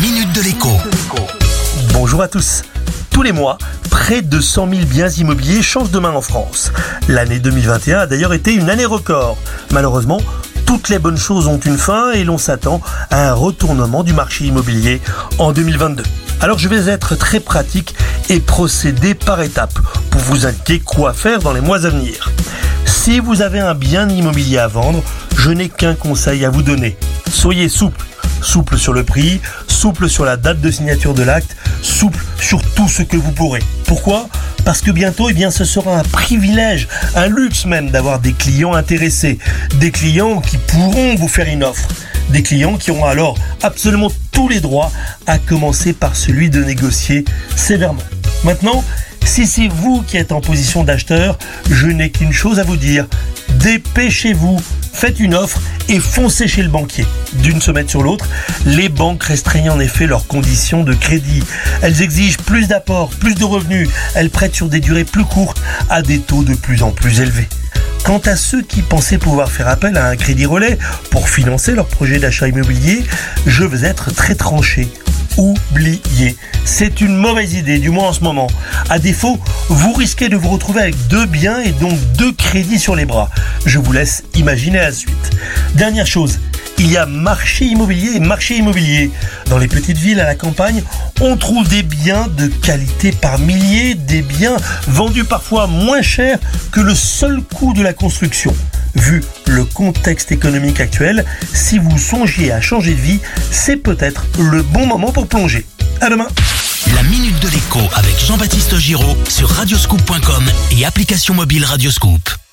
minute de l'écho. Bonjour à tous. Tous les mois, près de 100 000 biens immobiliers changent de main en France. L'année 2021 a d'ailleurs été une année record. Malheureusement, toutes les bonnes choses ont une fin et l'on s'attend à un retournement du marché immobilier en 2022. Alors je vais être très pratique et procéder par étapes pour vous indiquer quoi faire dans les mois à venir. Si vous avez un bien immobilier à vendre, je n'ai qu'un conseil à vous donner. Soyez souple. Souple sur le prix, souple sur la date de signature de l'acte, souple sur tout ce que vous pourrez. Pourquoi? Parce que bientôt, eh ce sera un privilège, un luxe même d'avoir des clients intéressés, des clients qui pourront vous faire une offre, des clients qui auront alors absolument tous les droits, à commencer par celui de négocier sévèrement. Maintenant, si c'est vous qui êtes en position d'acheteur, je n'ai qu'une chose à vous dire. Dépêchez-vous, faites une offre et foncez chez le banquier. D'une semaine sur l'autre, les banques restreignent en effet leurs conditions de crédit. Elles exigent plus d'apports, plus de revenus, elles prêtent sur des durées plus courtes à des taux de plus en plus élevés. Quant à ceux qui pensaient pouvoir faire appel à un crédit relais pour financer leur projet d'achat immobilier, je veux être très tranché oubliez. C'est une mauvaise idée, du moins en ce moment. À défaut, vous risquez de vous retrouver avec deux biens et donc deux crédits sur les bras. Je vous laisse imaginer la suite. Dernière chose, il y a marché immobilier et marché immobilier. Dans les petites villes à la campagne, on trouve des biens de qualité par milliers, des biens vendus parfois moins cher que le seul coût de la construction. Vu le contexte économique actuel, si vous songiez à changer de vie, c'est peut-être le bon moment pour plonger. À demain La minute de l'écho avec Jean-Baptiste Giraud sur radioscoop.com et application mobile Radioscoop.